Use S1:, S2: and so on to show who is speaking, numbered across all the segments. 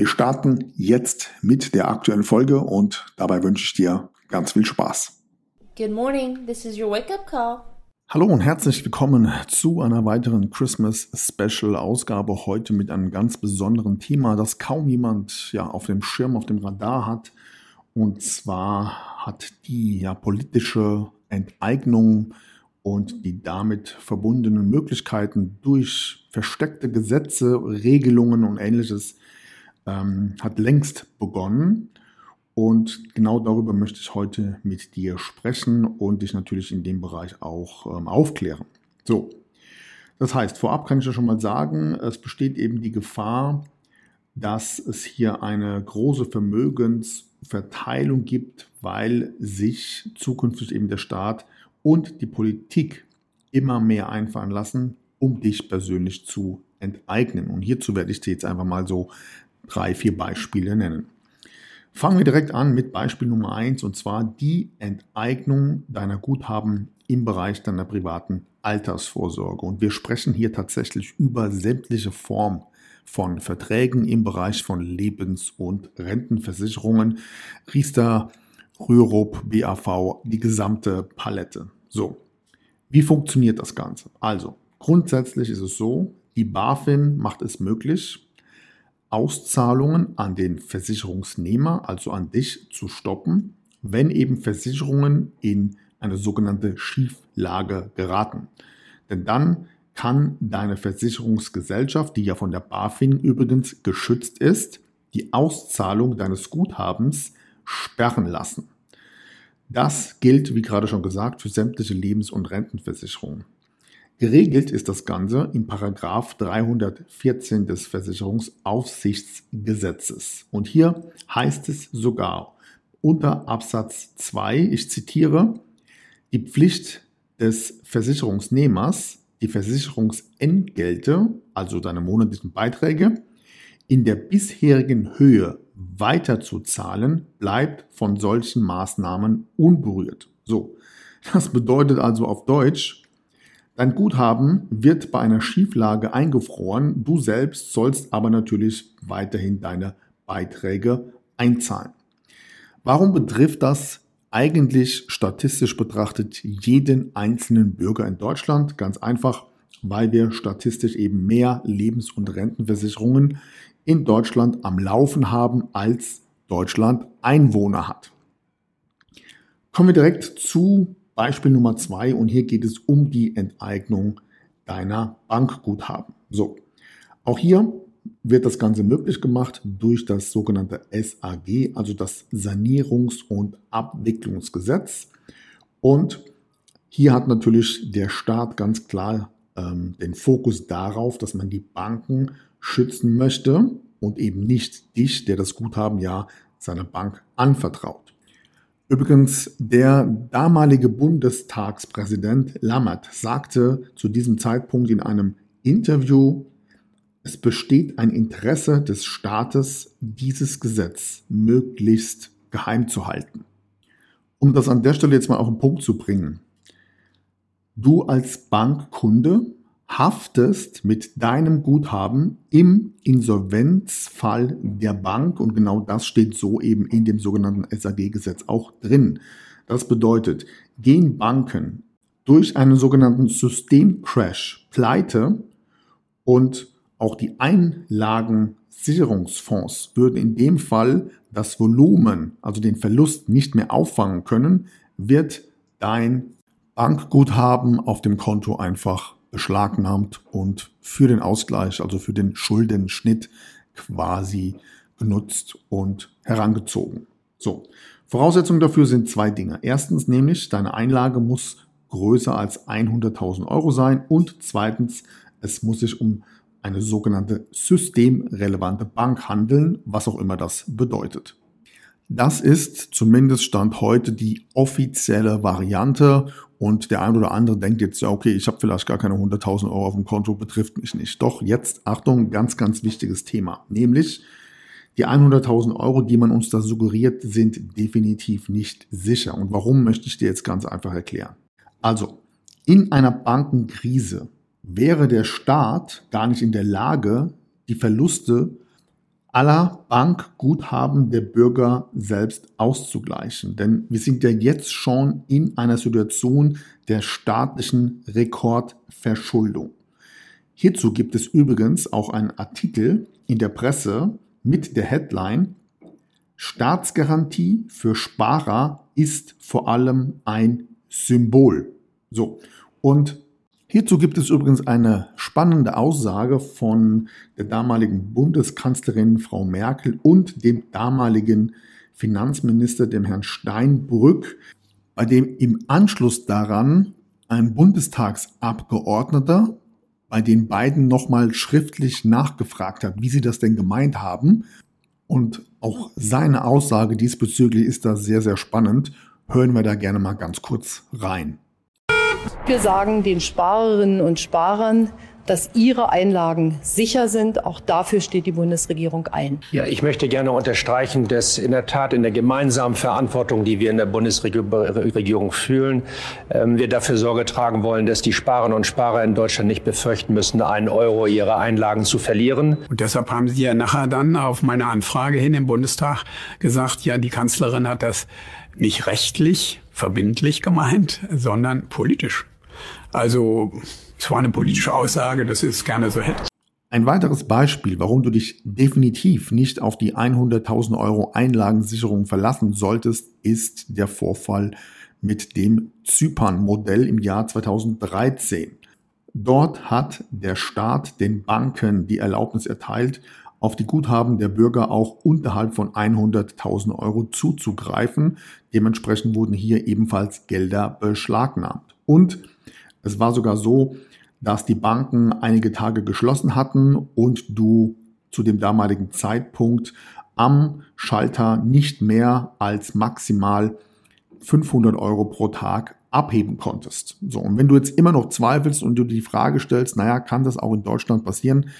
S1: Wir starten jetzt mit der aktuellen Folge und dabei wünsche ich dir ganz viel Spaß.
S2: Good morning, this is your wake-up call.
S1: Hallo und herzlich willkommen zu einer weiteren Christmas Special Ausgabe heute mit einem ganz besonderen Thema, das kaum jemand ja auf dem Schirm, auf dem Radar hat. Und zwar hat die ja politische Enteignung und die damit verbundenen Möglichkeiten durch versteckte Gesetze, Regelungen und ähnliches ähm, hat längst begonnen. Und genau darüber möchte ich heute mit dir sprechen und dich natürlich in dem Bereich auch ähm, aufklären. So, das heißt, vorab kann ich ja schon mal sagen, es besteht eben die Gefahr, dass es hier eine große Vermögensverteilung gibt, weil sich zukünftig eben der Staat und die Politik immer mehr einfallen lassen, um dich persönlich zu enteignen. Und hierzu werde ich dir jetzt einfach mal so drei, vier Beispiele nennen. Fangen wir direkt an mit Beispiel Nummer eins und zwar die Enteignung deiner Guthaben im Bereich deiner privaten Altersvorsorge. Und wir sprechen hier tatsächlich über sämtliche Formen von Verträgen im Bereich von Lebens- und Rentenversicherungen. Riester, Rürup, BAV, die gesamte Palette. So, wie funktioniert das Ganze? Also, grundsätzlich ist es so, die BaFin macht es möglich, Auszahlungen an den Versicherungsnehmer, also an dich, zu stoppen, wenn eben Versicherungen in eine sogenannte Schieflage geraten. Denn dann kann deine Versicherungsgesellschaft, die ja von der BaFin übrigens geschützt ist, die Auszahlung deines Guthabens sperren lassen. Das gilt, wie gerade schon gesagt, für sämtliche Lebens- und Rentenversicherungen. Geregelt ist das Ganze in Paragraph 314 des Versicherungsaufsichtsgesetzes. Und hier heißt es sogar unter Absatz 2, ich zitiere, die Pflicht des Versicherungsnehmers, die Versicherungsentgelte, also deine monatlichen Beiträge, in der bisherigen Höhe weiterzuzahlen, bleibt von solchen Maßnahmen unberührt. So, das bedeutet also auf Deutsch, Dein Guthaben wird bei einer Schieflage eingefroren, du selbst sollst aber natürlich weiterhin deine Beiträge einzahlen. Warum betrifft das eigentlich statistisch betrachtet jeden einzelnen Bürger in Deutschland? Ganz einfach, weil wir statistisch eben mehr Lebens- und Rentenversicherungen in Deutschland am Laufen haben, als Deutschland Einwohner hat. Kommen wir direkt zu Beispiel Nummer zwei und hier geht es um die Enteignung deiner Bankguthaben. So, auch hier wird das Ganze möglich gemacht durch das sogenannte SAG, also das Sanierungs- und Abwicklungsgesetz. Und hier hat natürlich der Staat ganz klar ähm, den Fokus darauf, dass man die Banken schützen möchte und eben nicht dich, der das Guthaben ja seiner Bank anvertraut. Übrigens, der damalige Bundestagspräsident Lammert sagte zu diesem Zeitpunkt in einem Interview, es besteht ein Interesse des Staates, dieses Gesetz möglichst geheim zu halten. Um das an der Stelle jetzt mal auf den Punkt zu bringen. Du als Bankkunde haftest mit deinem Guthaben im Insolvenzfall der Bank und genau das steht so eben in dem sogenannten SAG-Gesetz auch drin. Das bedeutet, gehen Banken durch einen sogenannten Systemcrash pleite und auch die Einlagensicherungsfonds würden in dem Fall das Volumen, also den Verlust nicht mehr auffangen können, wird dein Bankguthaben auf dem Konto einfach beschlagnahmt und für den Ausgleich, also für den Schuldenschnitt quasi genutzt und herangezogen. So, Voraussetzungen dafür sind zwei Dinge. Erstens nämlich, deine Einlage muss größer als 100.000 Euro sein und zweitens, es muss sich um eine sogenannte systemrelevante Bank handeln, was auch immer das bedeutet. Das ist zumindest Stand heute die offizielle Variante und der ein oder andere denkt jetzt, ja okay, ich habe vielleicht gar keine 100.000 Euro auf dem Konto, betrifft mich nicht. Doch jetzt, Achtung, ganz, ganz wichtiges Thema, nämlich die 100.000 Euro, die man uns da suggeriert, sind definitiv nicht sicher. Und warum möchte ich dir jetzt ganz einfach erklären. Also, in einer Bankenkrise wäre der Staat gar nicht in der Lage, die Verluste aller Bankguthaben der Bürger selbst auszugleichen. Denn wir sind ja jetzt schon in einer Situation der staatlichen Rekordverschuldung. Hierzu gibt es übrigens auch einen Artikel in der Presse mit der Headline Staatsgarantie für Sparer ist vor allem ein Symbol. So, und Hierzu gibt es übrigens eine spannende Aussage von der damaligen Bundeskanzlerin Frau Merkel und dem damaligen Finanzminister, dem Herrn Steinbrück, bei dem im Anschluss daran ein Bundestagsabgeordneter bei den beiden nochmal schriftlich nachgefragt hat, wie sie das denn gemeint haben. Und auch seine Aussage diesbezüglich ist da sehr, sehr spannend. Hören wir da gerne mal ganz kurz rein.
S3: Wir sagen den Sparerinnen und Sparern, dass ihre Einlagen sicher sind. Auch dafür steht die Bundesregierung ein.
S4: Ja, ich möchte gerne unterstreichen, dass in der Tat in der gemeinsamen Verantwortung, die wir in der Bundesregierung fühlen, ähm, wir dafür Sorge tragen wollen, dass die Sparerinnen und Sparer in Deutschland nicht befürchten müssen, einen Euro ihrer Einlagen zu verlieren.
S5: Und deshalb haben Sie ja nachher dann auf meine Anfrage hin im Bundestag gesagt, ja, die Kanzlerin hat das nicht rechtlich verbindlich gemeint, sondern politisch. Also es war eine politische Aussage, das ist gerne so hätte.
S1: Ein weiteres Beispiel, warum du dich definitiv nicht auf die 100.000 Euro Einlagensicherung verlassen solltest, ist der Vorfall mit dem Zypern-Modell im Jahr 2013. Dort hat der Staat den Banken die Erlaubnis erteilt, auf die Guthaben der Bürger auch unterhalb von 100.000 Euro zuzugreifen. Dementsprechend wurden hier ebenfalls Gelder beschlagnahmt. Und es war sogar so, dass die Banken einige Tage geschlossen hatten und du zu dem damaligen Zeitpunkt am Schalter nicht mehr als maximal 500 Euro pro Tag abheben konntest. So, und wenn du jetzt immer noch zweifelst und du die Frage stellst, naja, kann das auch in Deutschland passieren,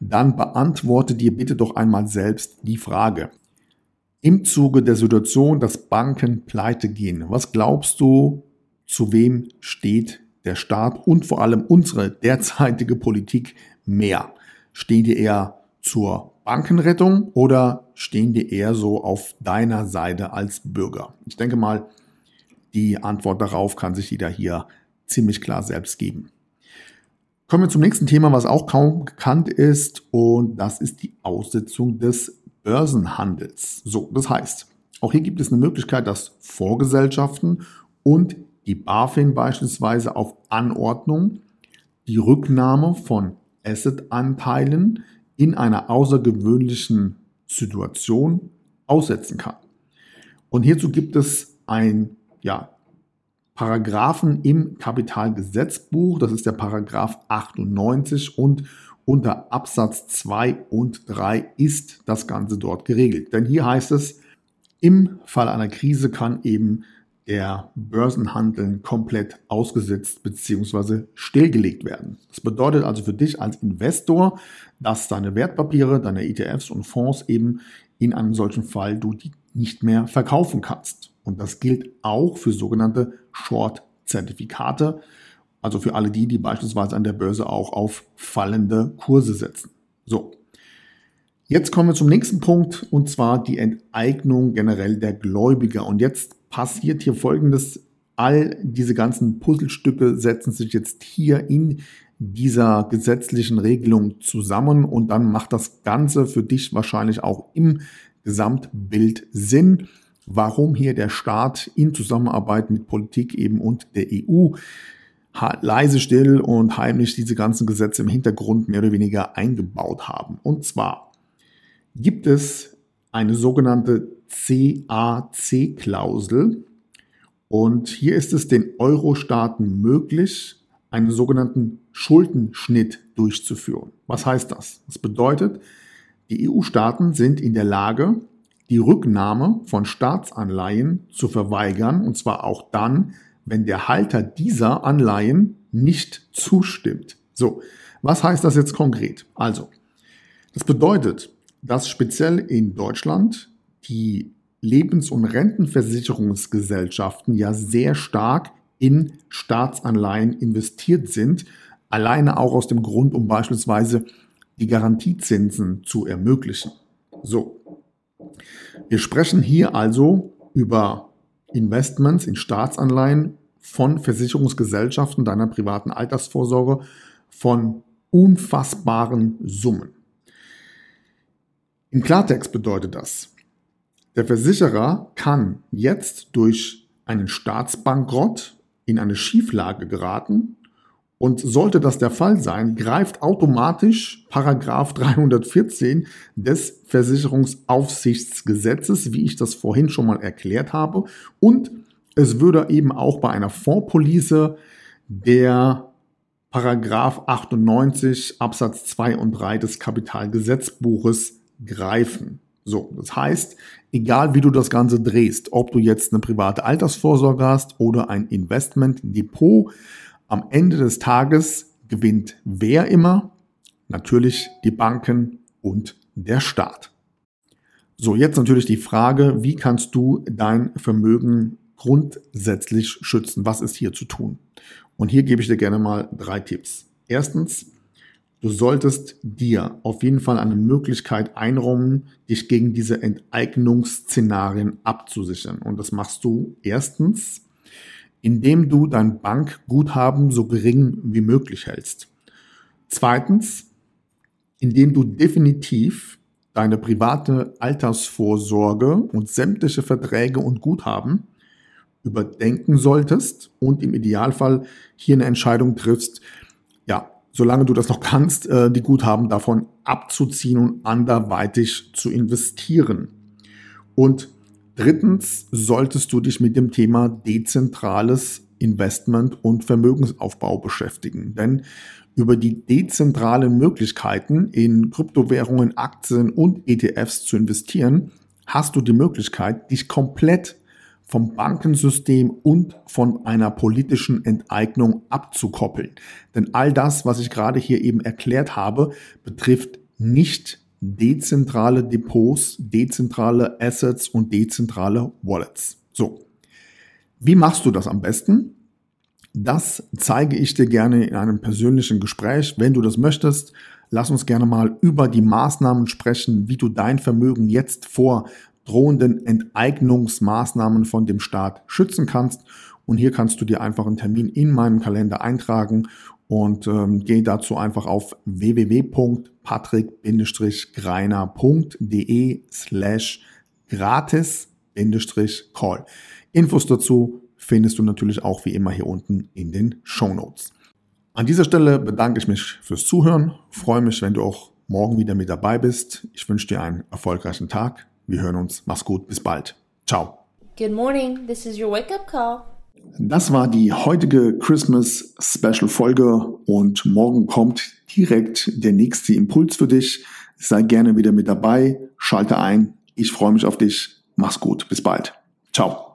S1: dann beantworte dir bitte doch einmal selbst die Frage. Im Zuge der Situation, dass Banken pleite gehen, was glaubst du, zu wem steht der Staat und vor allem unsere derzeitige Politik mehr? Stehen die eher zur Bankenrettung oder stehen die eher so auf deiner Seite als Bürger? Ich denke mal, die Antwort darauf kann sich jeder hier ziemlich klar selbst geben. Kommen wir zum nächsten Thema, was auch kaum bekannt ist, und das ist die Aussetzung des Börsenhandels. So, das heißt, auch hier gibt es eine Möglichkeit, dass Vorgesellschaften und die BaFin beispielsweise auf Anordnung die Rücknahme von Asset-Anteilen in einer außergewöhnlichen Situation aussetzen kann. Und hierzu gibt es ein ja, Paragraphen im Kapitalgesetzbuch, das ist der Paragraph 98 und unter Absatz 2 und 3 ist das Ganze dort geregelt. Denn hier heißt es, im Fall einer Krise kann eben der Börsenhandel komplett ausgesetzt bzw. stillgelegt werden. Das bedeutet also für dich als Investor, dass deine Wertpapiere, deine ETFs und Fonds eben in einem solchen Fall du die nicht mehr verkaufen kannst. Und das gilt auch für sogenannte Short-Zertifikate, also für alle die, die beispielsweise an der Börse auch auf fallende Kurse setzen. So. Jetzt kommen wir zum nächsten Punkt und zwar die Enteignung generell der Gläubiger. Und jetzt passiert hier Folgendes. All diese ganzen Puzzlestücke setzen sich jetzt hier in dieser gesetzlichen Regelung zusammen und dann macht das Ganze für dich wahrscheinlich auch im Gesamtbild Sinn, warum hier der Staat in Zusammenarbeit mit Politik eben und der EU leise still und heimlich diese ganzen Gesetze im Hintergrund mehr oder weniger eingebaut haben. Und zwar gibt es eine sogenannte CAC-Klausel. Und hier ist es den Euro-Staaten möglich, einen sogenannten Schuldenschnitt durchzuführen. Was heißt das? Das bedeutet, die EU-Staaten sind in der Lage, die Rücknahme von Staatsanleihen zu verweigern, und zwar auch dann, wenn der Halter dieser Anleihen nicht zustimmt. So, was heißt das jetzt konkret? Also, das bedeutet, dass speziell in Deutschland die Lebens- und Rentenversicherungsgesellschaften ja sehr stark in Staatsanleihen investiert sind, alleine auch aus dem Grund, um beispielsweise die Garantiezinsen zu ermöglichen. So. Wir sprechen hier also über Investments in Staatsanleihen von Versicherungsgesellschaften deiner privaten Altersvorsorge von unfassbaren Summen. Im Klartext bedeutet das, der Versicherer kann jetzt durch einen Staatsbankrott in eine Schieflage geraten und sollte das der Fall sein, greift automatisch Paragraph 314 des Versicherungsaufsichtsgesetzes, wie ich das vorhin schon mal erklärt habe. Und es würde eben auch bei einer Fondspolice der Paragraph 98 Absatz 2 und 3 des Kapitalgesetzbuches greifen. So, das heißt, egal wie du das Ganze drehst, ob du jetzt eine private Altersvorsorge hast oder ein Investmentdepot, am Ende des Tages gewinnt wer immer? Natürlich die Banken und der Staat. So, jetzt natürlich die Frage, wie kannst du dein Vermögen grundsätzlich schützen? Was ist hier zu tun? Und hier gebe ich dir gerne mal drei Tipps. Erstens, du solltest dir auf jeden Fall eine Möglichkeit einräumen, dich gegen diese Enteignungsszenarien abzusichern. Und das machst du erstens, indem du dein Bankguthaben so gering wie möglich hältst. Zweitens, indem du definitiv deine private Altersvorsorge und sämtliche Verträge und Guthaben überdenken solltest und im Idealfall hier eine Entscheidung triffst, ja, solange du das noch kannst, äh, die Guthaben davon abzuziehen und anderweitig zu investieren. Und Drittens solltest du dich mit dem Thema dezentrales Investment und Vermögensaufbau beschäftigen. Denn über die dezentralen Möglichkeiten in Kryptowährungen, Aktien und ETFs zu investieren, hast du die Möglichkeit, dich komplett vom Bankensystem und von einer politischen Enteignung abzukoppeln. Denn all das, was ich gerade hier eben erklärt habe, betrifft nicht dezentrale Depots, dezentrale Assets und dezentrale Wallets. So, wie machst du das am besten? Das zeige ich dir gerne in einem persönlichen Gespräch. Wenn du das möchtest, lass uns gerne mal über die Maßnahmen sprechen, wie du dein Vermögen jetzt vor drohenden Enteignungsmaßnahmen von dem Staat schützen kannst. Und hier kannst du dir einfach einen Termin in meinem Kalender eintragen und ähm, geh dazu einfach auf www.patrick-greiner.de slash gratis-call. Infos dazu findest du natürlich auch wie immer hier unten in den Show Notes. An dieser Stelle bedanke ich mich fürs Zuhören, freue mich, wenn du auch morgen wieder mit dabei bist. Ich wünsche dir einen erfolgreichen Tag. Wir hören uns. Mach's gut. Bis bald. Ciao.
S2: Good morning. This is your wake up call.
S1: Das war die heutige Christmas Special Folge und morgen kommt direkt der nächste Impuls für dich. Sei gerne wieder mit dabei, schalte ein. Ich freue mich auf dich. Mach's gut. Bis bald. Ciao.